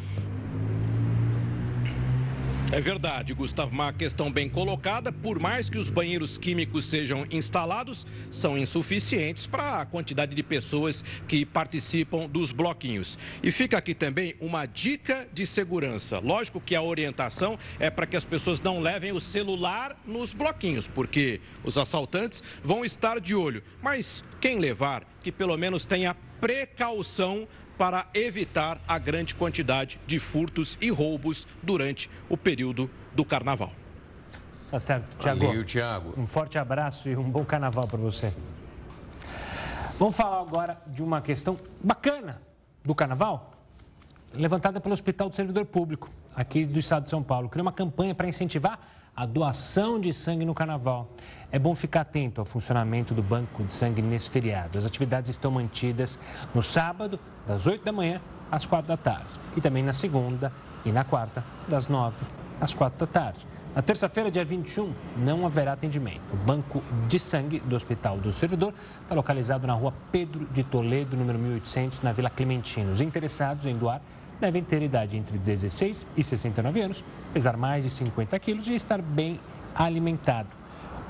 I: É verdade, Gustavo, uma questão bem colocada. Por mais que os banheiros químicos sejam instalados, são insuficientes para a quantidade de pessoas que participam dos bloquinhos. E fica aqui também uma dica de segurança. Lógico que a orientação é para que as pessoas não levem o celular nos bloquinhos, porque os assaltantes vão estar de olho. Mas quem levar, que pelo menos tenha precaução para evitar a grande quantidade de furtos e roubos durante o período do carnaval.
B: Tá certo, Tiago.
A: Valeu, Tiago.
B: Um forte abraço e um bom carnaval para você. Vamos falar agora de uma questão bacana do carnaval, levantada pelo Hospital do Servidor Público, aqui do estado de São Paulo. Criou uma campanha para incentivar a doação de sangue no carnaval. É bom ficar atento ao funcionamento do banco de sangue nesse feriado. As atividades estão mantidas no sábado, das 8 da manhã às 4 da tarde. E também na segunda e na quarta, das 9 às 4 da tarde. Na terça-feira, dia 21, não haverá atendimento. O banco de sangue do Hospital do Servidor está localizado na rua Pedro de Toledo, número 1800, na Vila Clementina. Os interessados em doar devem ter idade entre 16 e 69 anos, pesar mais de 50 quilos e estar bem alimentado.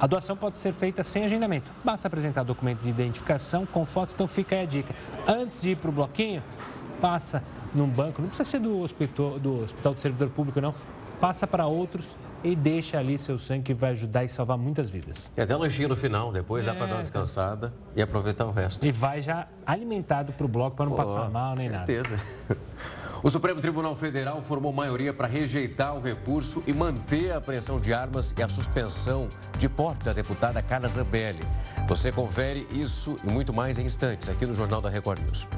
B: A doação pode ser feita sem agendamento. Basta apresentar documento de identificação com foto. Então fica aí a dica. Antes de ir para o bloquinho, passa num banco. Não precisa ser do hospital, do hospital do servidor público, não. Passa para outros e deixa ali seu sangue que vai ajudar e salvar muitas vidas.
A: E até lanchinho no final, depois é, dá para dar uma descansada e aproveitar o resto.
B: E vai já alimentado para o bloco para não Pô, passar mal nem
A: certeza.
B: nada.
A: Certeza. O Supremo Tribunal Federal formou maioria para rejeitar o recurso e manter a apreensão de armas e a suspensão de porte da deputada Carla Zambelli. Você confere isso e muito mais em instantes aqui no Jornal da Record News.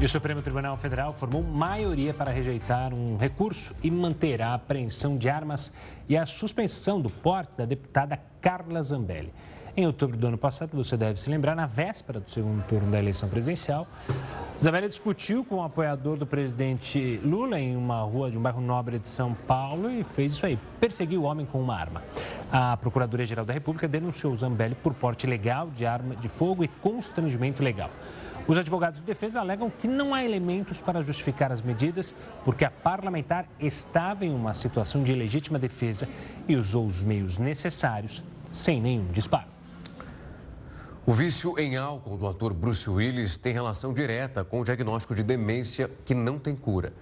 B: E o Supremo Tribunal Federal formou maioria para rejeitar um recurso e manter a apreensão de armas e a suspensão do porte da deputada Carla Zambelli. Em outubro do ano passado, você deve se lembrar, na véspera do segundo turno da eleição presidencial, Isabela discutiu com o um apoiador do presidente Lula em uma rua de um bairro nobre de São Paulo e fez isso aí, perseguiu o homem com uma arma. A Procuradoria-Geral da República denunciou Zambelli por porte legal de arma de fogo e constrangimento legal. Os advogados de defesa alegam que não há elementos para justificar as medidas, porque a parlamentar estava em uma situação de legítima defesa e usou os meios necessários sem nenhum disparo.
A: O vício em álcool do ator Bruce Willis tem relação direta com o diagnóstico de demência que não tem cura.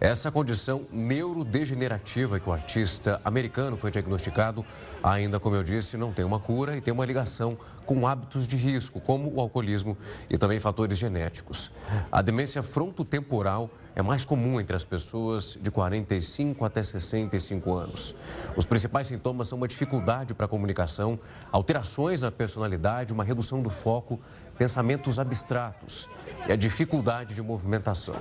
A: Essa condição neurodegenerativa que o artista americano foi diagnosticado, ainda como eu disse, não tem uma cura e tem uma ligação com hábitos de risco, como o alcoolismo e também fatores genéticos. A demência frontotemporal é mais comum entre as pessoas de 45 até 65 anos. Os principais sintomas são uma dificuldade para a comunicação, alterações na personalidade, uma redução do foco, pensamentos abstratos e a dificuldade de movimentação.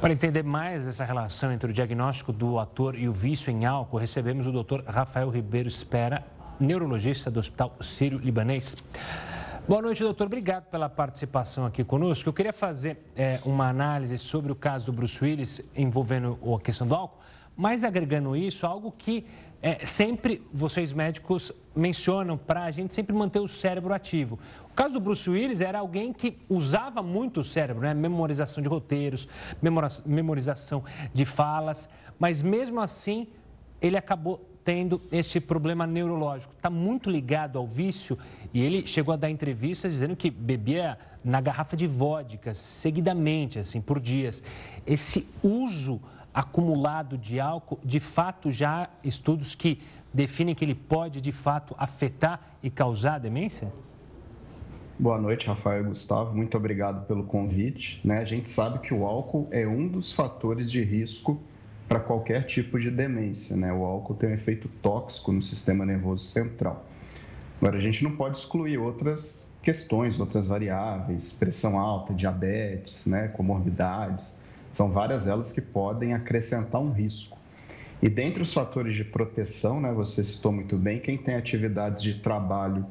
B: Para entender mais essa relação entre o diagnóstico do ator e o vício em álcool, recebemos o Dr. Rafael Ribeiro Espera, neurologista do Hospital Sírio-Libanês. Boa noite, doutor. Obrigado pela participação aqui conosco. Eu queria fazer é, uma análise sobre o caso do Bruce Willis envolvendo a questão do álcool, mas agregando isso, algo que é, sempre vocês médicos mencionam para a gente sempre manter o cérebro ativo. O caso do Bruce Willis era alguém que usava muito o cérebro, né? memorização de roteiros, memorização de falas, mas mesmo assim ele acabou tendo este problema neurológico. Está muito ligado ao vício e ele chegou a dar entrevistas dizendo que bebia na garrafa de vodka seguidamente, assim, por dias. Esse uso acumulado de álcool, de fato, já há estudos que definem que ele pode, de fato, afetar e causar demência?
J: Boa noite, Rafael e Gustavo. Muito obrigado pelo convite. Né? A gente sabe que o álcool é um dos fatores de risco para qualquer tipo de demência. Né? O álcool tem um efeito tóxico no sistema nervoso central. Agora, a gente não pode excluir outras questões, outras variáveis, pressão alta, diabetes, né? comorbidades. São várias elas que podem acrescentar um risco. E dentre os fatores de proteção, né, você citou muito bem, quem tem atividades de trabalho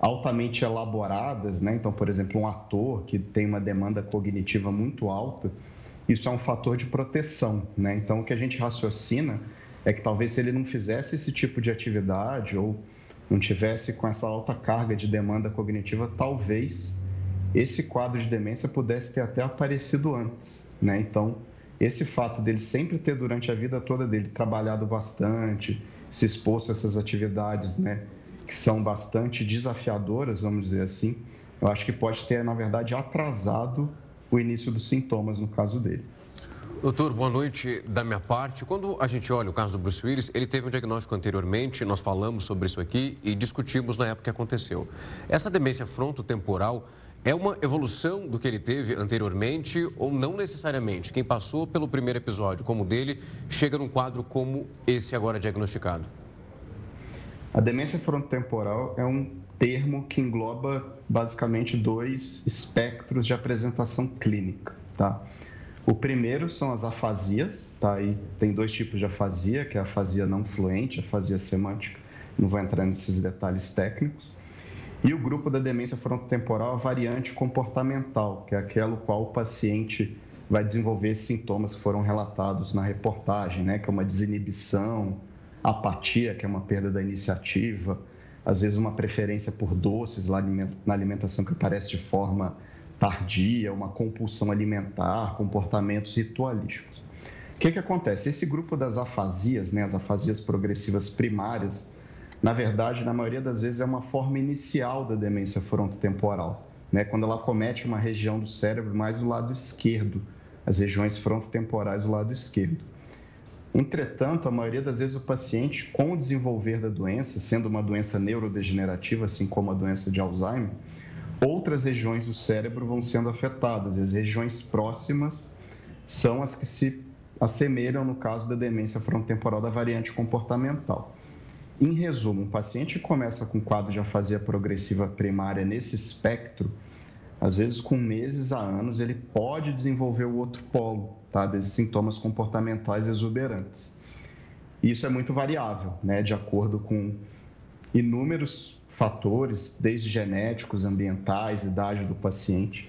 J: altamente elaboradas, né? Então, por exemplo, um ator que tem uma demanda cognitiva muito alta, isso é um fator de proteção, né? Então, o que a gente raciocina é que talvez se ele não fizesse esse tipo de atividade ou não tivesse com essa alta carga de demanda cognitiva, talvez esse quadro de demência pudesse ter até aparecido antes, né? Então, esse fato dele sempre ter durante a vida toda dele trabalhado bastante, se exposto a essas atividades, né, que são bastante desafiadoras, vamos dizer assim, eu acho que pode ter, na verdade, atrasado o início dos sintomas no caso dele.
A: Doutor, boa noite da minha parte. Quando a gente olha o caso do Bruce Willis, ele teve um diagnóstico anteriormente, nós falamos sobre isso aqui e discutimos na época que aconteceu. Essa demência frontotemporal é uma evolução do que ele teve anteriormente ou não necessariamente? Quem passou pelo primeiro episódio como o dele chega num quadro como esse agora diagnosticado?
J: A demência frontotemporal é um termo que engloba basicamente dois espectros de apresentação clínica, tá? O primeiro são as afasias, tá? Aí tem dois tipos de afasia, que é a afasia não fluente, a afasia semântica. Não vou entrar nesses detalhes técnicos. E o grupo da demência frontotemporal, a variante comportamental, que é aquela qual o paciente vai desenvolver sintomas que foram relatados na reportagem, né? Que é uma desinibição, apatia, que é uma perda da iniciativa, às vezes uma preferência por doces na alimentação que aparece de forma tardia, uma compulsão alimentar, comportamentos ritualísticos. O que, que acontece? Esse grupo das afasias, né, as afasias progressivas primárias, na verdade, na maioria das vezes, é uma forma inicial da demência frontotemporal, né? quando ela comete uma região do cérebro mais do lado esquerdo, as regiões frontotemporais do lado esquerdo. Entretanto, a maioria das vezes o paciente, com o desenvolver da doença, sendo uma doença neurodegenerativa, assim como a doença de Alzheimer, outras regiões do cérebro vão sendo afetadas. As regiões próximas são as que se assemelham no caso da demência frontotemporal da variante comportamental. Em resumo, um paciente que começa com quadro de afasia progressiva primária nesse espectro, às vezes com meses a anos, ele pode desenvolver o outro polo, tá? desses sintomas comportamentais exuberantes. Isso é muito variável, né? de acordo com inúmeros fatores, desde genéticos, ambientais, idade do paciente.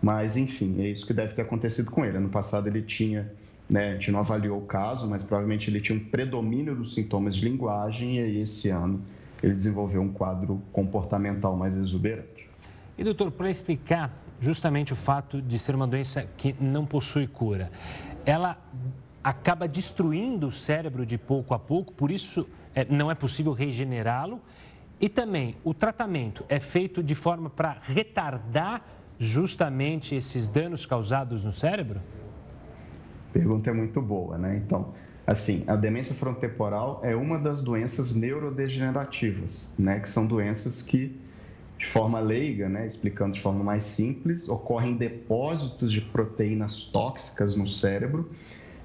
J: Mas, enfim, é isso que deve ter acontecido com ele. Ano passado ele tinha né? A gente não avaliou o caso, mas provavelmente ele tinha um predomínio dos sintomas de linguagem e aí esse ano ele desenvolveu um quadro comportamental mais exuberante.
B: E doutor, para explicar justamente o fato de ser uma doença que não possui cura, ela acaba destruindo o cérebro de pouco a pouco, por isso é, não é possível regenerá-lo? E também, o tratamento é feito de forma para retardar justamente esses danos causados no cérebro?
J: Pergunta é muito boa, né? Então, assim, a demência frontotemporal é uma das doenças neurodegenerativas, né? Que são doenças que, de forma leiga, né? Explicando de forma mais simples, ocorrem depósitos de proteínas tóxicas no cérebro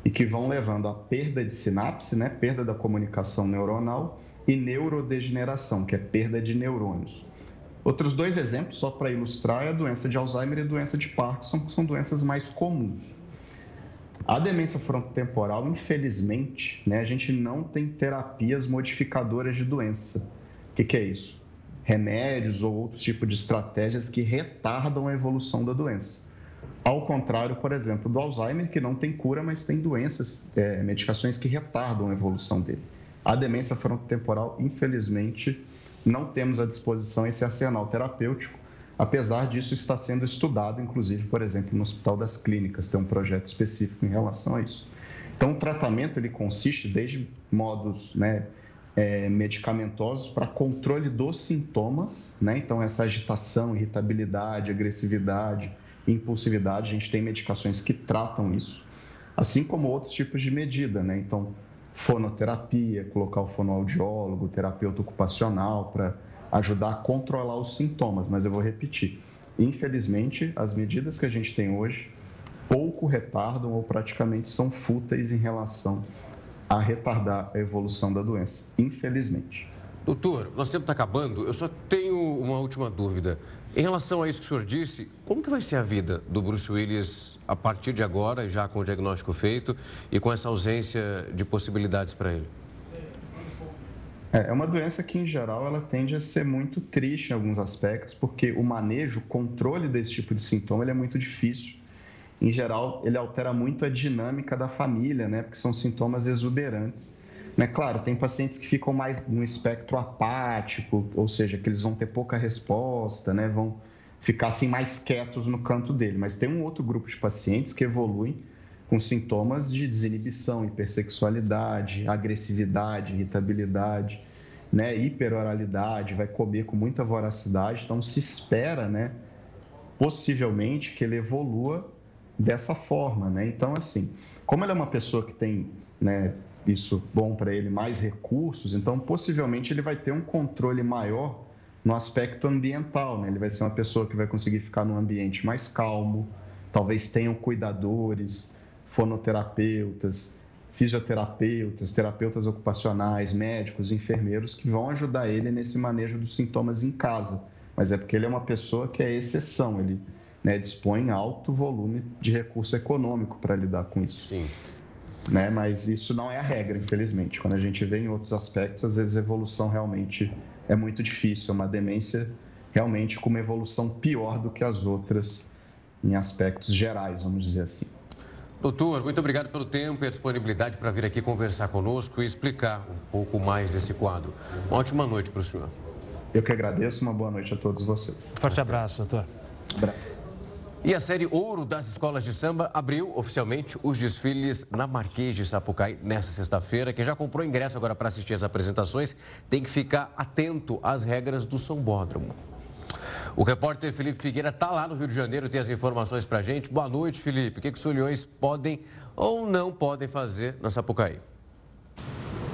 J: e que vão levando à perda de sinapse, né? Perda da comunicação neuronal e neurodegeneração, que é perda de neurônios. Outros dois exemplos, só para ilustrar, é a doença de Alzheimer e a doença de Parkinson, que são doenças mais comuns. A demência frontotemporal, infelizmente, né, a gente não tem terapias modificadoras de doença. O que, que é isso? Remédios ou outros tipos de estratégias que retardam a evolução da doença. Ao contrário, por exemplo, do Alzheimer, que não tem cura, mas tem doenças, é, medicações que retardam a evolução dele. A demência frontotemporal, infelizmente, não temos à disposição esse arsenal terapêutico, apesar disso estar sendo estudado, inclusive, por exemplo, no Hospital das Clínicas, tem um projeto específico em relação a isso. Então, o tratamento ele consiste desde modos né, é, medicamentosos para controle dos sintomas, né? então essa agitação, irritabilidade, agressividade, impulsividade, a gente tem medicações que tratam isso, assim como outros tipos de medida, né? então fonoterapia, colocar o fonoaudiólogo, terapeuta ocupacional para ajudar a controlar os sintomas. Mas eu vou repetir: infelizmente, as medidas que a gente tem hoje pouco retardam ou praticamente são fúteis em relação a retardar a evolução da doença, infelizmente.
A: Doutor, nosso tempo está acabando. Eu só tenho uma última dúvida. Em relação a isso que o senhor disse, como que vai ser a vida do Bruce Willis a partir de agora, já com o diagnóstico feito e com essa ausência de possibilidades para ele?
J: É, é uma doença que, em geral, ela tende a ser muito triste em alguns aspectos, porque o manejo, o controle desse tipo de sintoma, ele é muito difícil. Em geral, ele altera muito a dinâmica da família, né? Porque são sintomas exuberantes. Né? Claro, tem pacientes que ficam mais no espectro apático, ou seja, que eles vão ter pouca resposta, né? vão ficar assim mais quietos no canto dele. Mas tem um outro grupo de pacientes que evoluem com sintomas de desinibição, hipersexualidade, agressividade, irritabilidade, né? hiperoralidade, vai comer com muita voracidade. Então se espera, né? possivelmente, que ele evolua dessa forma. Né? Então, assim, como ele é uma pessoa que tem né, isso bom para ele, mais recursos, então possivelmente ele vai ter um controle maior no aspecto ambiental, né? Ele vai ser uma pessoa que vai conseguir ficar num ambiente mais calmo, talvez tenham cuidadores, fonoterapeutas, fisioterapeutas, terapeutas ocupacionais, médicos, enfermeiros que vão ajudar ele nesse manejo dos sintomas em casa. Mas é porque ele é uma pessoa que é exceção, ele né, dispõe alto volume de recurso econômico para lidar com isso.
A: Sim
J: né? Mas isso não é a regra, infelizmente. Quando a gente vê em outros aspectos, às vezes a evolução realmente é muito difícil. É uma demência realmente com uma evolução pior do que as outras em aspectos gerais, vamos dizer assim.
A: Doutor, muito obrigado pelo tempo e a disponibilidade para vir aqui conversar conosco e explicar um pouco mais esse quadro. Uma ótima noite para o senhor.
J: Eu que agradeço, uma boa noite a todos vocês.
B: Forte abraço, doutor.
J: Abraço.
A: E a série Ouro das Escolas de Samba abriu oficialmente os desfiles na Marquês de Sapucaí nesta sexta-feira. Quem já comprou ingresso agora para assistir as apresentações tem que ficar atento às regras do Sambódromo. O repórter Felipe Figueira está lá no Rio de Janeiro, tem as informações para a gente. Boa noite, Felipe. O que, que os foliões podem ou não podem fazer na Sapucaí?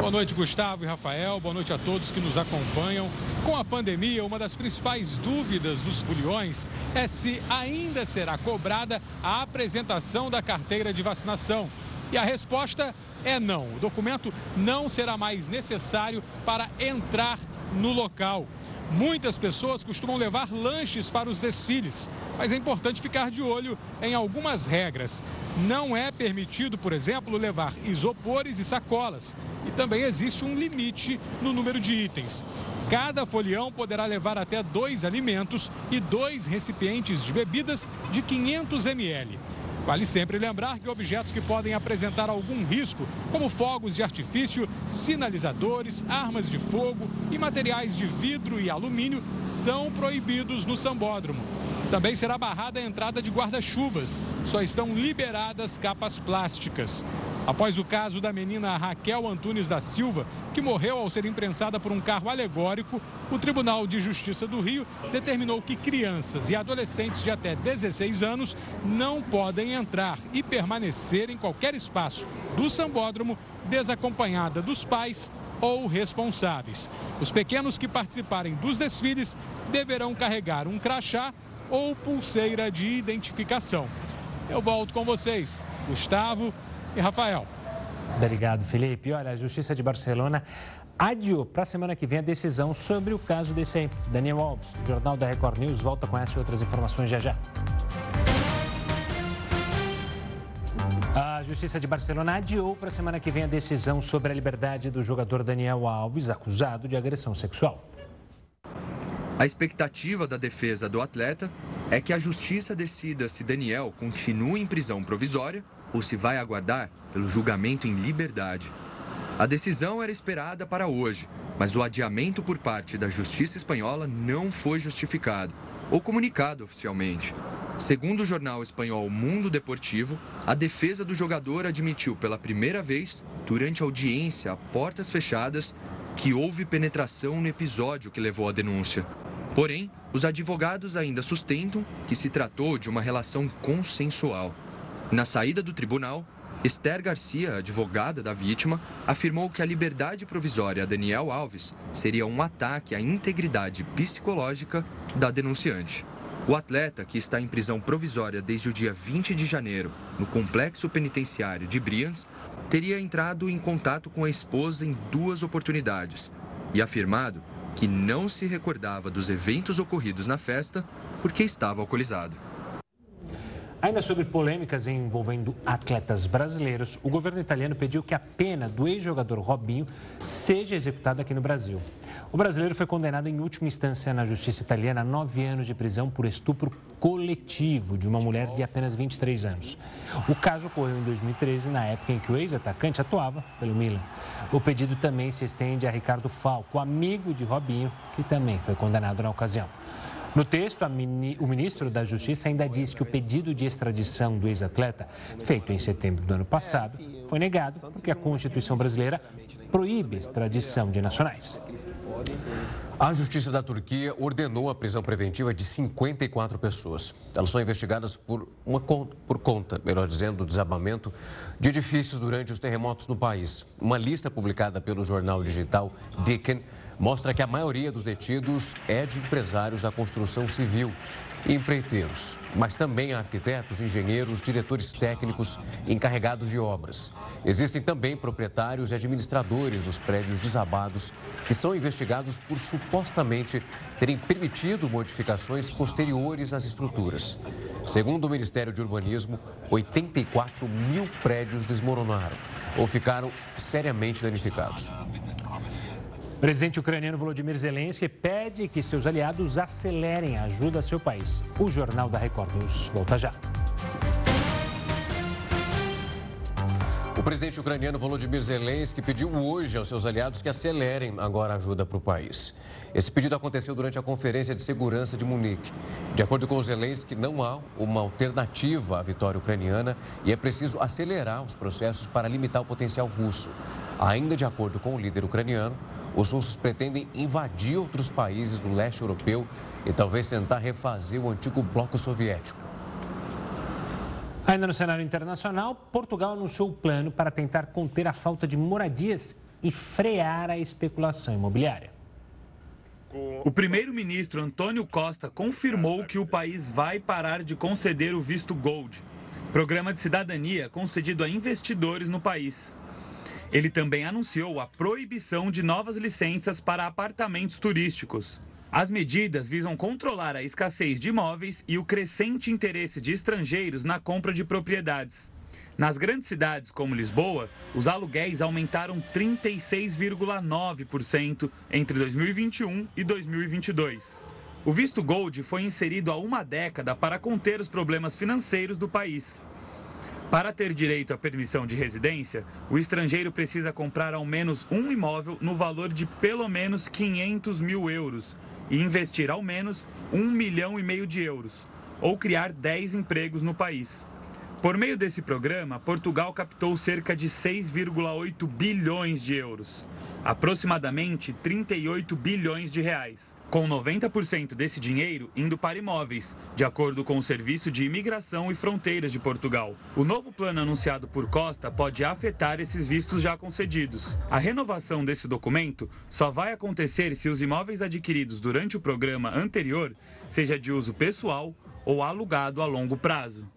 K: Boa noite, Gustavo e Rafael. Boa noite a todos que nos acompanham. Com a pandemia, uma das principais dúvidas dos foliões é se ainda será cobrada a apresentação da carteira de vacinação. E a resposta é não. O documento não será mais necessário para entrar no local. Muitas pessoas costumam levar lanches para os desfiles, mas é importante ficar de olho em algumas regras. Não é permitido, por exemplo, levar isopores e sacolas. E também existe um limite no número de itens. Cada folião poderá levar até dois alimentos e dois recipientes de bebidas de 500 ml. Vale sempre lembrar que objetos que podem apresentar algum risco, como fogos de artifício, sinalizadores, armas de fogo e materiais de vidro e alumínio, são proibidos no sambódromo. Também será barrada a entrada de guarda-chuvas. Só estão liberadas capas plásticas. Após o caso da menina Raquel Antunes da Silva, que morreu ao ser imprensada por um carro alegórico, o Tribunal de Justiça do Rio determinou que crianças e adolescentes de até 16 anos não podem entrar e permanecer em qualquer espaço do sambódromo desacompanhada dos pais ou responsáveis. Os pequenos que participarem dos desfiles deverão carregar um crachá ou pulseira de identificação. Eu volto com vocês, Gustavo e Rafael.
B: Obrigado, Felipe. Olha, a Justiça de Barcelona adiou para a semana que vem a decisão sobre o caso desse. Daniel Alves, Jornal da Record News, volta com essas e outras informações já já. A Justiça de Barcelona adiou para a semana que vem a decisão sobre a liberdade do jogador Daniel Alves, acusado de agressão sexual.
L: A expectativa da defesa do atleta é que a justiça decida se Daniel continua em prisão provisória ou se vai aguardar pelo julgamento em liberdade. A decisão era esperada para hoje, mas o adiamento por parte da Justiça Espanhola não foi justificado ou comunicado oficialmente. Segundo o jornal espanhol Mundo Deportivo, a defesa do jogador admitiu pela primeira vez, durante audiência a portas fechadas, que houve penetração no episódio que levou à denúncia. Porém, os advogados ainda sustentam que se tratou de uma relação consensual. Na saída do tribunal, Esther Garcia, advogada da vítima, afirmou que a liberdade provisória a Daniel Alves seria um ataque à integridade psicológica da denunciante. O atleta, que está em prisão provisória desde o dia 20 de janeiro no complexo penitenciário de Brians, teria entrado em contato com a esposa em duas oportunidades e afirmado que não se recordava dos eventos ocorridos na festa porque estava alcoolizado.
B: Ainda sobre polêmicas envolvendo atletas brasileiros, o governo italiano pediu que a pena do ex-jogador Robinho seja executada aqui no Brasil. O brasileiro foi condenado em última instância na justiça italiana a nove anos de prisão por estupro coletivo de uma mulher de apenas 23 anos. O caso ocorreu em 2013, na época em que o ex-atacante atuava pelo Milan. O pedido também se estende a Ricardo Falco, amigo de Robinho, que também foi condenado na ocasião. No texto, mini, o ministro da Justiça ainda diz que o pedido de extradição do ex-atleta, feito em setembro do ano passado, foi negado porque a Constituição brasileira proíbe extradição de nacionais.
A: A Justiça da Turquia ordenou a prisão preventiva de 54 pessoas. Elas são investigadas por, uma, por conta, melhor dizendo, do desabamento de edifícios durante os terremotos no país. Uma lista publicada pelo jornal digital Dicken mostra que a maioria dos detidos é de empresários da construção civil e empreiteiros, mas também arquitetos, engenheiros, diretores técnicos encarregados de obras. Existem também proprietários e administradores dos prédios desabados que são investigados por supostamente terem permitido modificações posteriores às estruturas. Segundo o Ministério de Urbanismo, 84 mil prédios desmoronaram ou ficaram seriamente danificados.
B: O presidente ucraniano Volodymyr Zelensky pede que seus aliados acelerem a ajuda a seu país. O Jornal da Record News volta já.
A: O presidente ucraniano Volodymyr Zelensky pediu hoje aos seus aliados que acelerem agora a ajuda para o país. Esse pedido aconteceu durante a Conferência de Segurança de Munique. De acordo com Zelensky, não há uma alternativa à vitória ucraniana e é preciso acelerar os processos para limitar o potencial russo. Ainda de acordo com o líder ucraniano, os russos pretendem invadir outros países do leste europeu e talvez tentar refazer o antigo bloco soviético.
B: Ainda no cenário internacional, Portugal anunciou o plano para tentar conter a falta de moradias e frear a especulação imobiliária.
G: O primeiro-ministro Antônio Costa confirmou que o país vai parar de conceder o visto Gold, programa de cidadania concedido a investidores no país. Ele também anunciou a proibição de novas licenças para apartamentos turísticos. As medidas visam controlar a escassez de imóveis e o crescente interesse de estrangeiros na compra de propriedades. Nas grandes cidades como Lisboa, os aluguéis aumentaram 36,9% entre 2021 e 2022. O visto Gold foi inserido há uma década para conter os problemas financeiros do país. Para ter direito à permissão de residência, o estrangeiro precisa comprar ao menos um imóvel no valor de pelo menos 500 mil euros e investir ao menos um milhão e meio de euros, ou criar 10 empregos no país. Por meio desse programa, Portugal captou cerca de 6,8 bilhões de euros, aproximadamente 38 bilhões de reais, com 90% desse dinheiro indo para imóveis, de acordo com o Serviço de Imigração e Fronteiras de Portugal. O novo plano anunciado por Costa pode afetar esses vistos já concedidos. A renovação desse documento só vai acontecer se os imóveis adquiridos durante o programa anterior seja de uso pessoal ou alugado a longo prazo.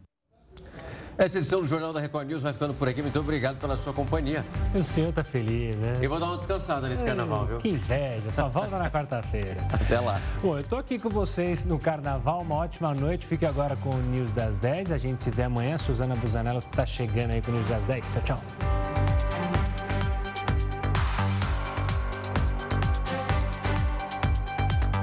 A: Essa edição do Jornal da Record News vai ficando por aqui. Muito obrigado pela sua companhia.
B: O senhor tá feliz, né?
A: E vou dar uma descansada nesse carnaval, viu?
B: Que inveja, só volta na quarta-feira.
A: Até lá.
B: Bom, eu tô aqui com vocês no carnaval. Uma ótima noite. Fique agora com o News das 10. A gente se vê amanhã. Suzana Busanello tá chegando aí com o News das 10. Tchau, tchau.